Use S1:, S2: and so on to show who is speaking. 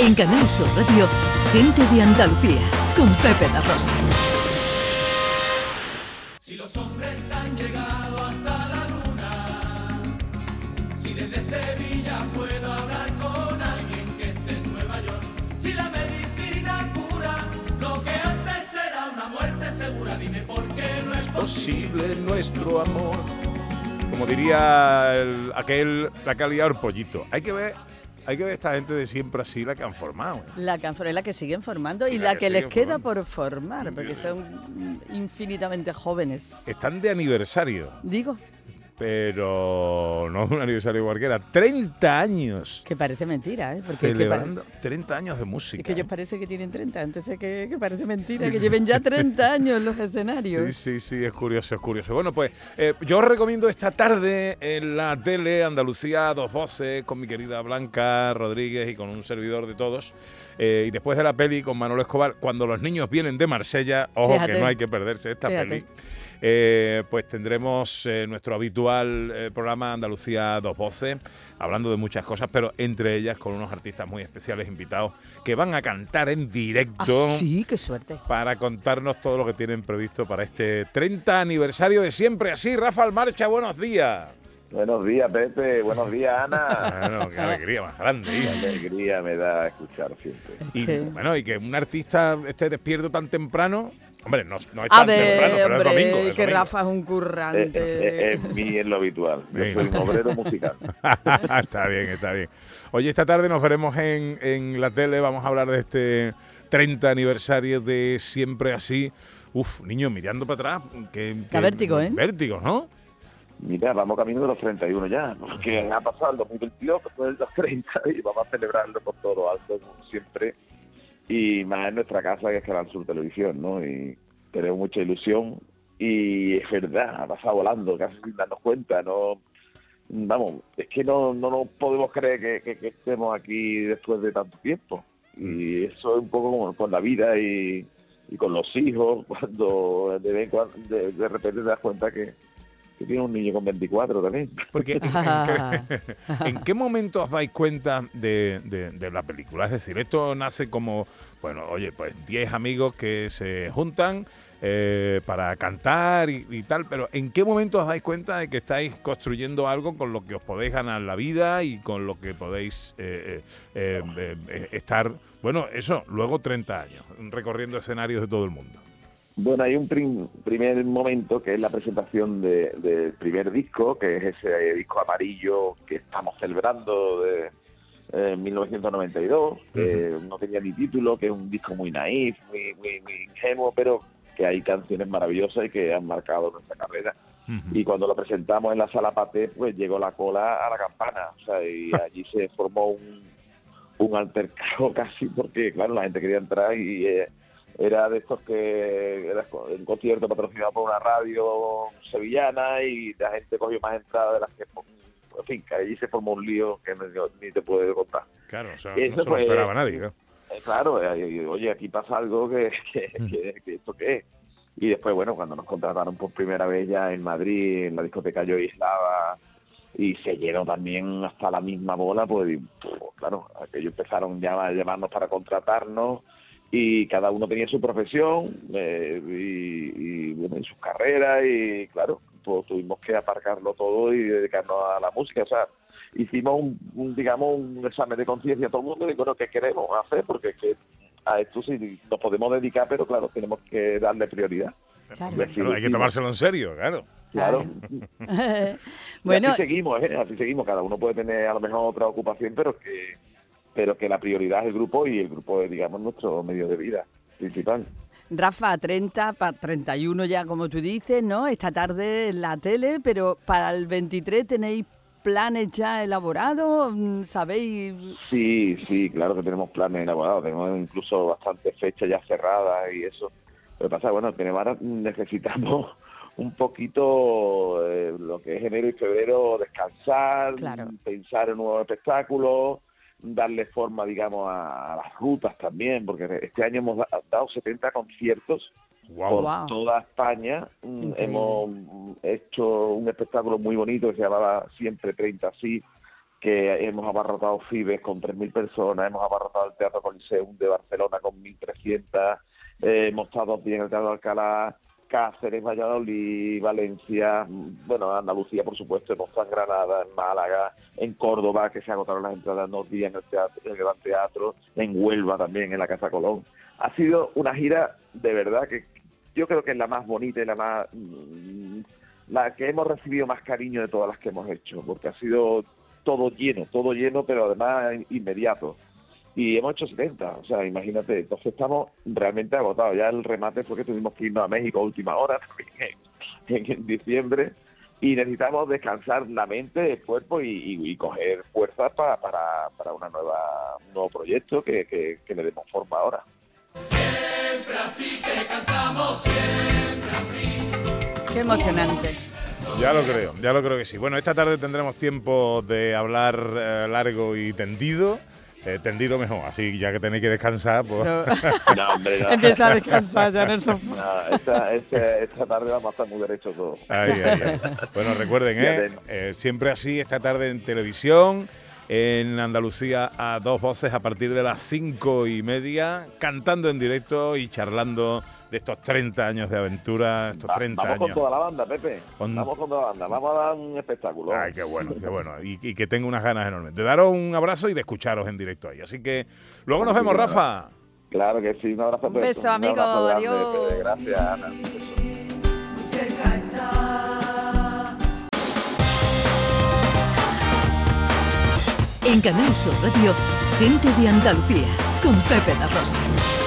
S1: En Canal Sur Radio, Gente de Andalucía, con Pepe La Rosa.
S2: Si los hombres han llegado hasta la luna, si desde Sevilla puedo hablar con alguien que esté en Nueva York, si la medicina cura lo que antes era una muerte segura, dime por qué no es posible.
S3: nuestro amor. Como diría el- aquel, la calidad del pollito. Hay que ver, hay que ver esta gente de siempre así la que han formado. ¿eh?
S4: La canforela que siguen formando y
S3: La
S4: la,
S3: que
S4: que, les queda
S3: formando.
S4: por formar, porque son infinitamente jóvenes.
S3: Están de aniversario,
S4: Digo,
S3: pero no un aniversario cualquiera. 30 años
S4: que parece mentira, ¿eh? Porque es que, pa-
S3: celebrando 30 años de música.
S4: es que ellos
S3: ¿eh?
S4: parece que tienen 30, entonces que, que parece mentira, que lleven ya 30 años en los escenarios.
S3: Sí, sí, sí, es curioso, es curioso. Bueno, pues eh, yo os recomiendo esta tarde en la tele Andalucía dos voces con mi querida Blanca Rodríguez y con un servidor de todos. Eh, y después de la peli con Manuel Escobar, cuando los niños vienen de Marsella, ojo
S4: Fíjate.
S3: que no hay que perderse esta
S4: Fíjate.
S3: peli. Eh, pues tendremos eh, nuestro habitual eh, programa Andalucía dos voces, hablando de muchas cosas, pero entre ellas con unos artistas muy especiales invitados que van a cantar en directo
S4: Ah, sí, qué suerte.
S3: para contarnos todo lo que tienen previsto para este 30 aniversario de siempre así. Rafael Marcha, buenos días.
S5: Buenos días, Pepe. Buenos días, Ana.
S3: Bueno, qué alegría más grande.
S5: Qué alegría me da escuchar siempre.
S3: Y
S4: ¿Qué?
S3: bueno, y que un artista esté despierto tan temprano, hombre, no, no es
S4: A
S3: tan temprano,
S4: ver,
S3: pero es domingo. es
S4: que
S3: domingo.
S4: Rafa es un
S5: Eh,
S4: currante.
S5: eh, Es mi es lo habitual. Yo
S3: Sí.
S5: soy un obrero musical.
S3: está bien, está bien. Oye, esta tarde nos veremos en, en la tele, vamos a hablar de este 30 aniversario de Siempre Así. Uf, niño, mirando para atrás. Que,
S4: vértigo, ¿eh?
S3: Vértigo, ¿no?
S5: Mira, vamos camino de los 31 ya, porque ha pasado el 2022, después de los 30 y vamos a celebrarlo por todo lo alto, como siempre. Y más en nuestra casa, que es Canal Sur Televisión, ¿no? Y tenemos mucha ilusión. Y es verdad, ha pasado volando, casi sin darnos cuenta, ¿no? Vamos, es que no, no nos podemos creer que, que- que estemos aquí después de tanto tiempo. Y eso es un poco como con la vida y, y con los hijos, cuando de, de, de repente te das cuenta que, que tiene un niño con 24 también.
S3: Porque ¿en, qué, en qué momento os dais cuenta de, de- de la película? Es decir, esto nace como, bueno, oye, pues 10 amigos que se juntan eh, para cantar y, y tal, pero ¿en qué momento os dais cuenta de que estáis construyendo algo con lo que os podéis ganar la vida y con lo que podéis eh, eh, eh, eh, estar, bueno, eso, luego 30 años, recorriendo escenarios de todo el mundo?
S5: Bueno, hay un prim- primer momento que es la presentación de- del primer disco, que es ese disco amarillo que estamos celebrando de eh, 1992, que no tenía ni título, que es un disco muy naif, muy, muy, muy ingenuo, pero que hay canciones maravillosas y que han marcado nuestra carrera. Y cuando lo presentamos en la sala Paté, pues llegó la cola a la campana, o sea, y allí se formó un, un altercado casi, porque claro, la gente quería entrar y eh, era de estos que era un concierto patrocinado por una radio sevillana y la gente cogió más entradas de las que, en fin, que allí se formó un lío que ni, ni te puedo contar.
S3: Claro, o sea,
S5: Eso
S3: no se lo esperaba nadie. claro.
S5: Eh, claro, eh, oye, aquí pasa algo que, que, que- que esto qué es. Y después, bueno, cuando nos contrataron por primera vez ya en Madrid, en la discoteca Yo Islava, y se llenó también hasta la misma bola, pues, y, pues, claro, aquellos empezaron ya a llamarnos para contratarnos y cada uno tenía su profesión eh, y, y, bueno, y sus carreras y claro, pues tuvimos que aparcarlo todo y dedicarnos a la música, o sea, hicimos un, un, digamos un examen de conciencia a todo el mundo y bueno, ¿qué queremos hacer? Porque es que a esto sí nos podemos dedicar, pero claro, tenemos que darle prioridad.
S4: Claro.
S3: Hay que tomárselo en serio, claro.
S5: Claro.
S4: bueno,
S5: y así seguimos, ¿eh? así seguimos. Cada uno puede tener a lo mejor otra ocupación, pero que pero que la prioridad es el grupo y el grupo es, digamos, nuestro medio de vida principal.
S4: Rafa, 30, pa- 31 ya, como tú dices, ¿no? Esta tarde en la tele, pero para el 23 tenéis planes ya elaborados, Mm, ¿sabéis?
S5: Sí, sí, claro que tenemos planes elaborados, tenemos incluso bastantes fechas ya cerradas y eso. Lo que pasa bueno, tenemos ahora necesitamos un poquito eh, lo que es enero y febrero, descansar,
S4: Claro.
S5: pensar en nuevos espectáculos, darle forma, digamos, a, a las rutas también, porque este año hemos da- dado 70 conciertos
S3: Wow.
S5: por toda España. Mm,
S4: Increíble.
S5: Hemos hecho un espectáculo muy bonito que se llamaba Siempre 30 Sí, que hemos abarrotado Fibes con 3.000 personas, hemos abarrotado el Teatro Coliseum de Barcelona con 1.300, eh, hemos estado bien en el Teatro Alcalá, Cáceres, Valladolid, Valencia, bueno, Andalucía, por supuesto, estado en Granada, en Málaga, en Córdoba, que se agotaron las entradas en dos días en el, teatro, en el Gran Teatro, en Huelva también, en la Casa Colón. Ha sido una gira de verdad que yo creo que es la más bonita y la más mm, la que hemos recibido más cariño de todas las que hemos hecho, porque ha sido todo lleno, todo lleno, pero además inmediato. Y hemos hecho 70, o sea, imagínate, entonces estamos realmente agotados. Ya el remate fue que tuvimos que irnos a México a última hora, también en, diciembre, y necesitamos descansar la mente, el cuerpo y, coger fuerzas para, para, una nueva, un nuevo proyecto que, que, le demos forma ahora.
S2: Siempre así que cantamos, siempre así.
S4: Qué emocionante.
S3: Ya lo creo, ya lo creo que sí. Bueno, esta tarde tendremos tiempo de hablar eh, largo y tendido. Eh, tendido mejor, así ya que tenéis que descansar, pues...
S5: No, hombre, no.
S4: Empieza a descansar ya en el sofá.
S5: No, esta, esta, tarde vamos a estar muy derechos todos.
S3: Bueno, recuerden, ¿eh? ¿eh? Siempre así, esta tarde en televisión, en Andalucía a dos voces a partir de las cinco y media, cantando en directo y charlando de estos 30 años de aventura, estos 30
S5: vamos
S3: años.
S5: con toda la banda, Pepe. Vamos con toda la banda. Vamos a dar un espectáculo.
S3: Ay, qué bueno, qué bueno. Y, que tengo unas ganas enormes de daros un abrazo y de escucharos en directo ahí. Así que luego nos vemos, Rafa.
S5: Claro que sí, un abrazo.
S4: Un beso, amigo. Adiós.
S5: Gracias, Ana.
S1: En Canal Sur Radio, gente de Andalucía, con Pepe La Rosa.